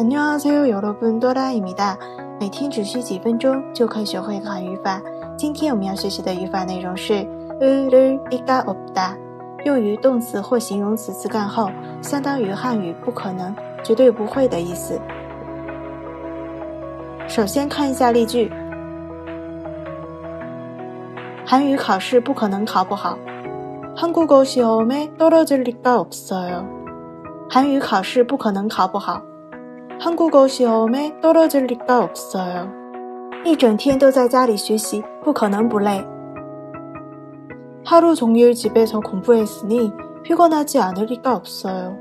안녕하세요여러분多拉입니다每天只需几分钟就可以学会韩语法。今天我们要学习的语法内容是을리가없 다， 用于动词或形容词词干后，相当于汉语不可能、绝对不会的意思。首先看一下例句：韩语考试不可能考不好。한국어시험에떨어질리가없어 요。 韩语考试不可能考不好。한국어시험에떨어질리가없어 요。 一整天都在家里学习，不可能不累。하루종일집에서공부했으니피곤하지않을리가없어 요。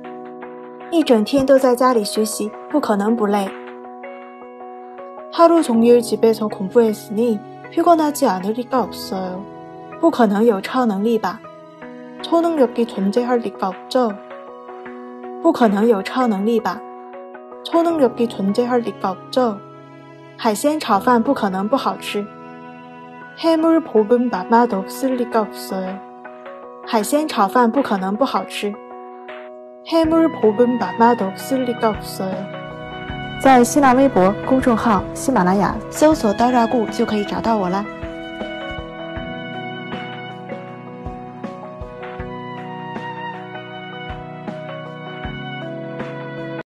一整天都在家里学习，不可能不累。하루종일집에서공부했으니피곤하지않을리가없어 요。 不可能有超能力吧？超能力存在할리가없 죠？ 不可能有超能力吧？超能力存在할리가없 죠？ 海鲜炒饭不可能不好吃。해물볶음밥맛없을리가없어 요。 海鲜炒饭不可能不好吃。해물볶음밥맛없을리가없어 요。 在新浪微博公众号喜马拉雅搜索“刀扎固”就可以找到我了。